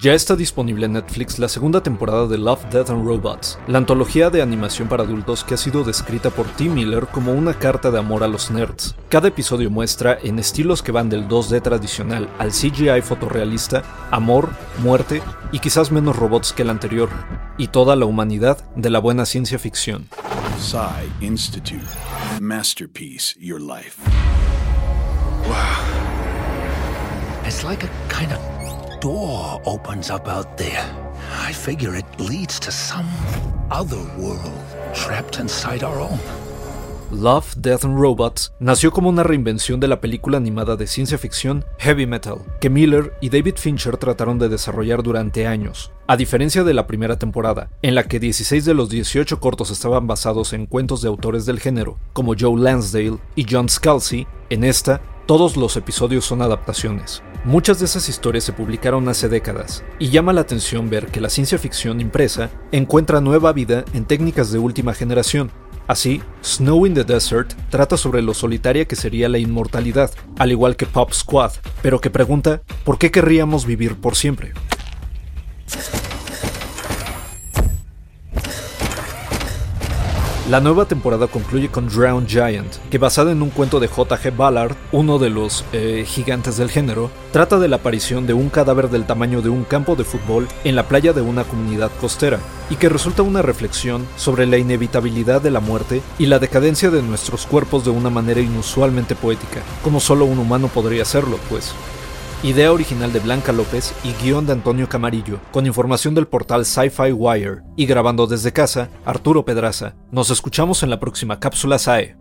Ya está disponible en Netflix la segunda temporada de Love, Death and Robots, la antología de animación para adultos que ha sido descrita por Tim Miller como una carta de amor a los nerds. Cada episodio muestra, en estilos que van del 2D tradicional al CGI fotorrealista, amor, muerte y quizás menos robots que el anterior, y toda la humanidad de la buena ciencia ficción. Institute. Masterpiece, your life. Wow. It's like a kind of door opens up out there. I figure it leads to some other world trapped inside our own. Love, Death and Robots nació como una reinvención de la película animada de ciencia ficción Heavy Metal, que Miller y David Fincher trataron de desarrollar durante años. A diferencia de la primera temporada, en la que 16 de los 18 cortos estaban basados en cuentos de autores del género, como Joe Lansdale y John Scalzi, en esta, todos los episodios son adaptaciones. Muchas de esas historias se publicaron hace décadas, y llama la atención ver que la ciencia ficción impresa encuentra nueva vida en técnicas de última generación. Así, Snow in the Desert trata sobre lo solitaria que sería la inmortalidad, al igual que Pop Squad, pero que pregunta, ¿por qué querríamos vivir por siempre? La nueva temporada concluye con Drowned Giant, que basada en un cuento de J.G. Ballard, uno de los eh, gigantes del género, trata de la aparición de un cadáver del tamaño de un campo de fútbol en la playa de una comunidad costera, y que resulta una reflexión sobre la inevitabilidad de la muerte y la decadencia de nuestros cuerpos de una manera inusualmente poética, como solo un humano podría hacerlo, pues. Idea original de Blanca López y guion de Antonio Camarillo, con información del portal Sci-Fi Wire. Y grabando desde casa, Arturo Pedraza. Nos escuchamos en la próxima cápsula SAE.